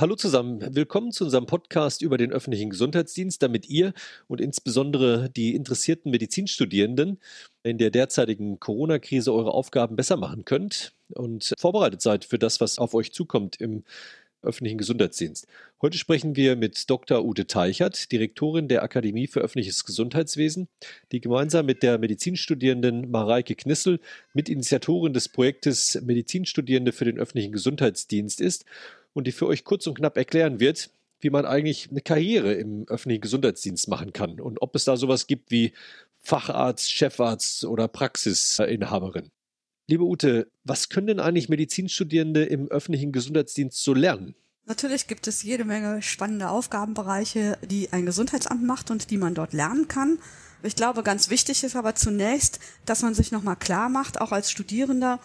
Hallo zusammen, willkommen zu unserem Podcast über den öffentlichen Gesundheitsdienst, damit ihr und insbesondere die interessierten Medizinstudierenden in der derzeitigen Corona-Krise eure Aufgaben besser machen könnt und vorbereitet seid für das, was auf euch zukommt im öffentlichen Gesundheitsdienst. Heute sprechen wir mit Dr. Ute Teichert, Direktorin der Akademie für öffentliches Gesundheitswesen, die gemeinsam mit der Medizinstudierenden Mareike Knissel Mitinitiatorin des Projektes Medizinstudierende für den öffentlichen Gesundheitsdienst ist und die für euch kurz und knapp erklären wird, wie man eigentlich eine Karriere im öffentlichen Gesundheitsdienst machen kann und ob es da sowas gibt wie Facharzt, Chefarzt oder Praxisinhaberin. Liebe Ute, was können denn eigentlich Medizinstudierende im öffentlichen Gesundheitsdienst so lernen? Natürlich gibt es jede Menge spannende Aufgabenbereiche, die ein Gesundheitsamt macht und die man dort lernen kann. Ich glaube, ganz wichtig ist aber zunächst, dass man sich nochmal klar macht, auch als Studierender,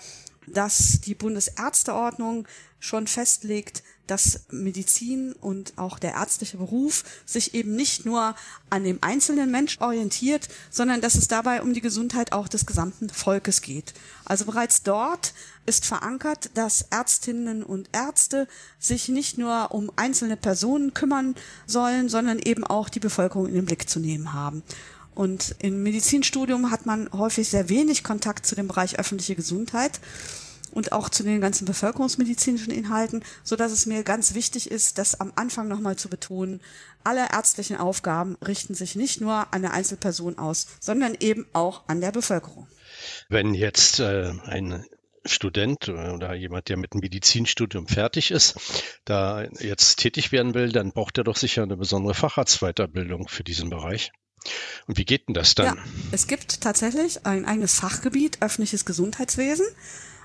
dass die Bundesärzteordnung schon festlegt, dass Medizin und auch der ärztliche Beruf sich eben nicht nur an dem einzelnen Mensch orientiert, sondern dass es dabei um die Gesundheit auch des gesamten Volkes geht. Also bereits dort ist verankert, dass Ärztinnen und Ärzte sich nicht nur um einzelne Personen kümmern sollen, sondern eben auch die Bevölkerung in den Blick zu nehmen haben. Und im Medizinstudium hat man häufig sehr wenig Kontakt zu dem Bereich öffentliche Gesundheit und auch zu den ganzen bevölkerungsmedizinischen Inhalten, so dass es mir ganz wichtig ist, das am Anfang nochmal zu betonen. Alle ärztlichen Aufgaben richten sich nicht nur an eine Einzelperson aus, sondern eben auch an der Bevölkerung. Wenn jetzt äh, ein Student oder jemand, der mit dem Medizinstudium fertig ist, da jetzt tätig werden will, dann braucht er doch sicher eine besondere Facharztweiterbildung für diesen Bereich. Und wie geht denn das dann? Ja, es gibt tatsächlich ein eigenes Fachgebiet, öffentliches Gesundheitswesen.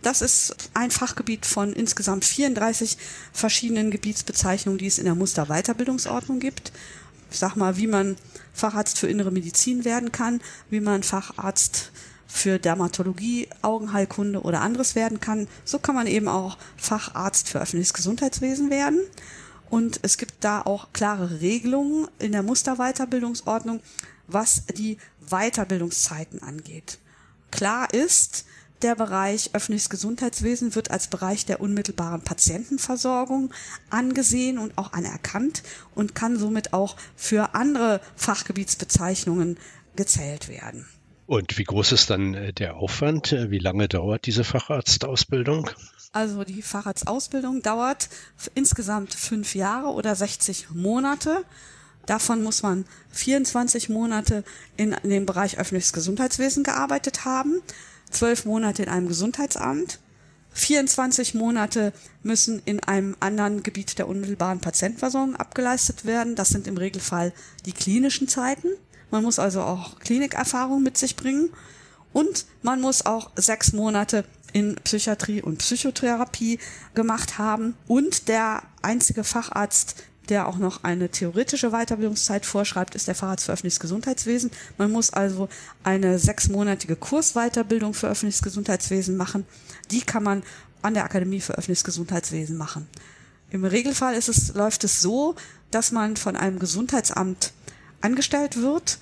Das ist ein Fachgebiet von insgesamt 34 verschiedenen Gebietsbezeichnungen, die es in der Musterweiterbildungsordnung gibt. Ich sag mal, wie man Facharzt für innere Medizin werden kann, wie man Facharzt für Dermatologie, Augenheilkunde oder anderes werden kann. So kann man eben auch Facharzt für öffentliches Gesundheitswesen werden. Und es gibt da auch klare Regelungen in der Musterweiterbildungsordnung, was die Weiterbildungszeiten angeht. Klar ist, der Bereich öffentliches Gesundheitswesen wird als Bereich der unmittelbaren Patientenversorgung angesehen und auch anerkannt und kann somit auch für andere Fachgebietsbezeichnungen gezählt werden. Und wie groß ist dann äh, der Aufwand? Wie lange dauert diese Facharztausbildung? Also die Facharztausbildung dauert insgesamt fünf Jahre oder 60 Monate. Davon muss man 24 Monate in, dem Bereich öffentliches Gesundheitswesen gearbeitet haben zwölf Monate in einem Gesundheitsamt, 24 Monate müssen in einem anderen Gebiet der unmittelbaren Patientenversorgung abgeleistet werden. Das sind im Regelfall die klinischen Zeiten. Man muss also auch Klinikerfahrung mit sich bringen. Und man muss auch sechs Monate in Psychiatrie und Psychotherapie gemacht haben. Und der einzige Facharzt, der auch noch eine theoretische Weiterbildungszeit vorschreibt, ist der Facharzt für öffentliches Gesundheitswesen. Man muss also eine sechsmonatige Kursweiterbildung für öffentliches Gesundheitswesen machen. Die kann man an der Akademie für öffentliches Gesundheitswesen machen. Im Regelfall ist es, läuft es so, dass man von einem Gesundheitsamt angestellt wird.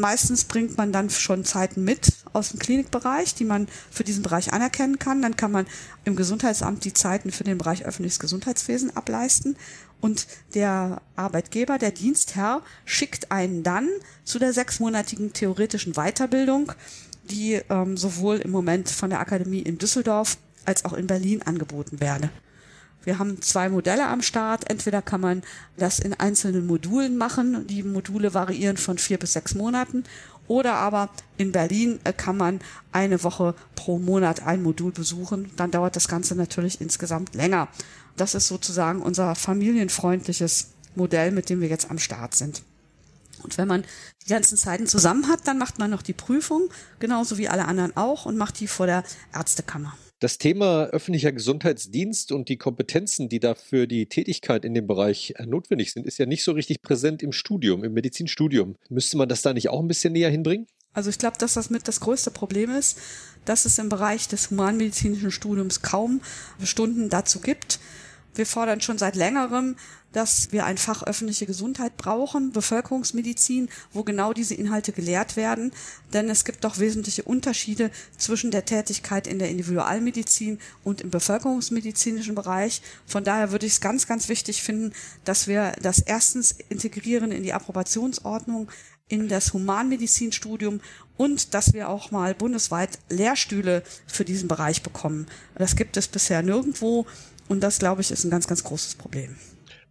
Meistens bringt man dann schon Zeiten mit aus dem Klinikbereich, die man für diesen Bereich anerkennen kann. Dann kann man im Gesundheitsamt die Zeiten für den Bereich öffentliches Gesundheitswesen ableisten und der Arbeitgeber, der Dienstherr, schickt einen dann zu der sechsmonatigen theoretischen Weiterbildung, die ähm, sowohl im Moment von der Akademie in Düsseldorf als auch in Berlin angeboten werde. Wir haben zwei Modelle am Start. Entweder kann man das in einzelnen Modulen machen. Die Module variieren von vier bis sechs Monaten. Oder aber in Berlin äh, kann man eine Woche pro Monat ein Modul besuchen. Dann dauert das Ganze natürlich insgesamt länger. Das ist sozusagen unser familienfreundliches Modell, mit dem wir jetzt am Start sind. Und wenn man die ganzen Zeiten zusammen hat, dann macht man noch die Prüfung, genauso wie alle anderen auch, und macht die vor der Ärztekammer. Das Thema öffentlicher Gesundheitsdienst und die Kompetenzen, die dafür die Tätigkeit in dem Bereich äh, notwendig sind, ist ja nicht so richtig präsent im Studium, im Medizinstudium. Müsste man das da nicht auch ein bisschen näher hinbringen? Also ich glaube, dass das mit das größte Problem ist, dass es im Bereich des humanmedizinischen Studiums kaum Stunden dazu gibt Wir fordern schon seit längerem, dass wir ein Fach öffentliche Gesundheit brauchen, Bevölkerungsmedizin, wo genau diese Inhalte gelehrt werden. Denn es gibt doch wesentliche Unterschiede zwischen der Tätigkeit in der Individualmedizin und im bevölkerungsmedizinischen Bereich. Von daher würde ich es ganz, ganz wichtig finden, dass wir das erstens integrieren in die Approbationsordnung, in das Humanmedizinstudium und dass wir auch mal bundesweit Lehrstühle für diesen Bereich bekommen. Das gibt es bisher nirgendwo und das, glaube ich, ist ein ganz, ganz großes Problem.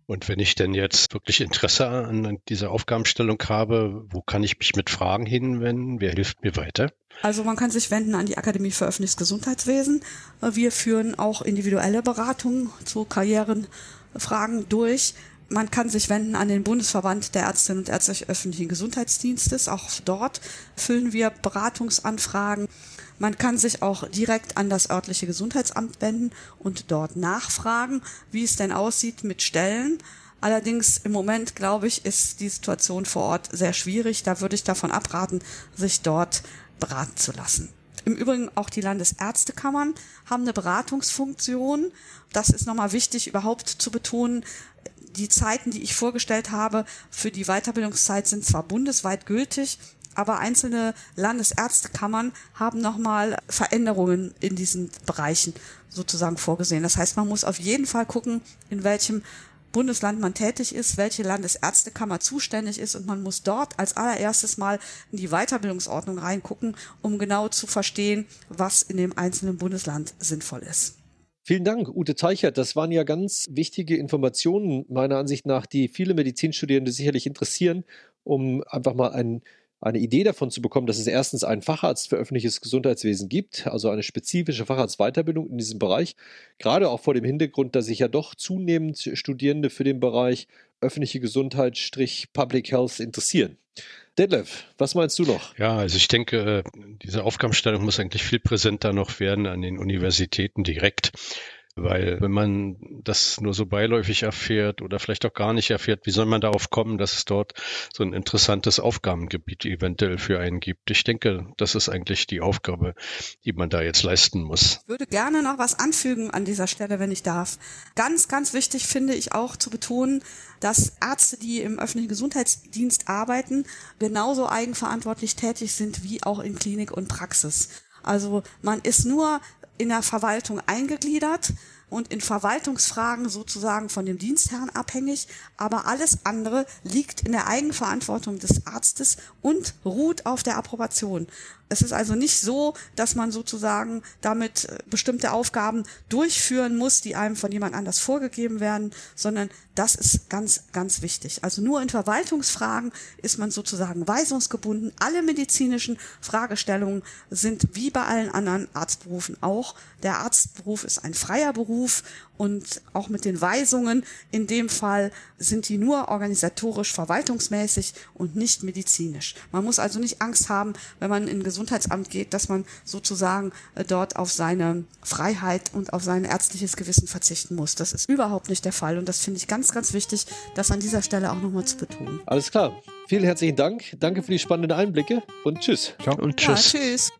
Und wenn ich denn jetzt wirklich Interesse an dieser Aufgabenstellung habe, wo kann ich mich mit Fragen hinwenden? Wer hilft mir weiter? Also man kann sich wenden an die Akademie für öffentliches Gesundheitswesen. Wir führen auch individuelle Beratungen zu Karrierenfragen durch. Man kann sich wenden an den Bundesverband der Ärztinnen und Ärzte öffentlichen Gesundheitsdienstes. Auch dort füllen wir Beratungsanfragen. Man kann sich auch direkt an das örtliche Gesundheitsamt wenden und dort nachfragen, wie es denn aussieht mit Stellen. Allerdings im Moment, glaube ich, ist die Situation vor Ort sehr schwierig. Da würde ich davon abraten, sich dort beraten zu lassen. Im Übrigen auch die Landesärztekammern haben eine Beratungsfunktion. Das ist nochmal wichtig, überhaupt zu betonen. Die Zeiten, die ich vorgestellt habe für die Weiterbildungszeit sind zwar bundesweit gültig, aber einzelne Landesärztekammern haben nochmal Veränderungen in diesen Bereichen sozusagen vorgesehen. Das heißt, man muss auf jeden Fall gucken, in welchem Bundesland man tätig ist, welche Landesärztekammer zuständig ist und man muss dort als allererstes mal in die Weiterbildungsordnung reingucken, um genau zu verstehen, was in dem einzelnen Bundesland sinnvoll ist. Vielen Dank, Ute Teichert. Das waren ja ganz wichtige Informationen meiner Ansicht nach, die viele Medizinstudierende sicherlich interessieren, um einfach mal einen eine Idee davon zu bekommen, dass es erstens einen Facharzt für öffentliches Gesundheitswesen gibt, also eine spezifische Facharztweiterbildung in diesem Bereich, gerade auch vor dem Hintergrund, dass sich ja doch zunehmend Studierende für den Bereich öffentliche Gesundheit-Public Health interessieren. Detlef, was meinst du noch? Ja, also ich denke, diese Aufgabenstellung muss eigentlich viel präsenter noch werden an den Universitäten direkt. Weil wenn man das nur so beiläufig erfährt oder vielleicht auch gar nicht erfährt, wie soll man darauf kommen, dass es dort so ein interessantes Aufgabengebiet eventuell für einen gibt? Ich denke, das ist eigentlich die Aufgabe, die man da jetzt leisten muss. Ich würde gerne noch was anfügen an dieser Stelle, wenn ich darf. Ganz, ganz wichtig finde ich auch zu betonen, dass Ärzte, die im öffentlichen Gesundheitsdienst arbeiten, genauso eigenverantwortlich tätig sind wie auch in Klinik und Praxis. Also man ist nur in der Verwaltung eingegliedert und in Verwaltungsfragen sozusagen von dem Dienstherrn abhängig, aber alles andere liegt in der Eigenverantwortung des Arztes und ruht auf der Approbation. Es ist also nicht so, dass man sozusagen damit äh, bestimmte Aufgaben durchführen muss, die einem von jemand anders vorgegeben werden, sondern das ist ganz, ganz wichtig. Also nur in Verwaltungsfragen ist man sozusagen weisungsgebunden. Alle medizinischen Fragestellungen sind wie bei allen anderen Arztberufen auch. Der Arztberuf ist ein freier Beruf und auch mit den Weisungen in dem Fall sind die nur organisatorisch verwaltungsmäßig und nicht medizinisch. Man muss also nicht Angst haben, wenn man in Gesundheitsamt geht, dass man sozusagen äh, dort auf seine Freiheit und auf sein ärztliches Gewissen verzichten muss. Das ist überhaupt nicht der Fall und das finde ich ganz, ganz wichtig, das an dieser Stelle auch nochmal zu betonen. Alles klar. Vielen herzlichen Dank. Danke für die spannenden Einblicke und tschüss. Ciao und tschüss. Ja, tschüss.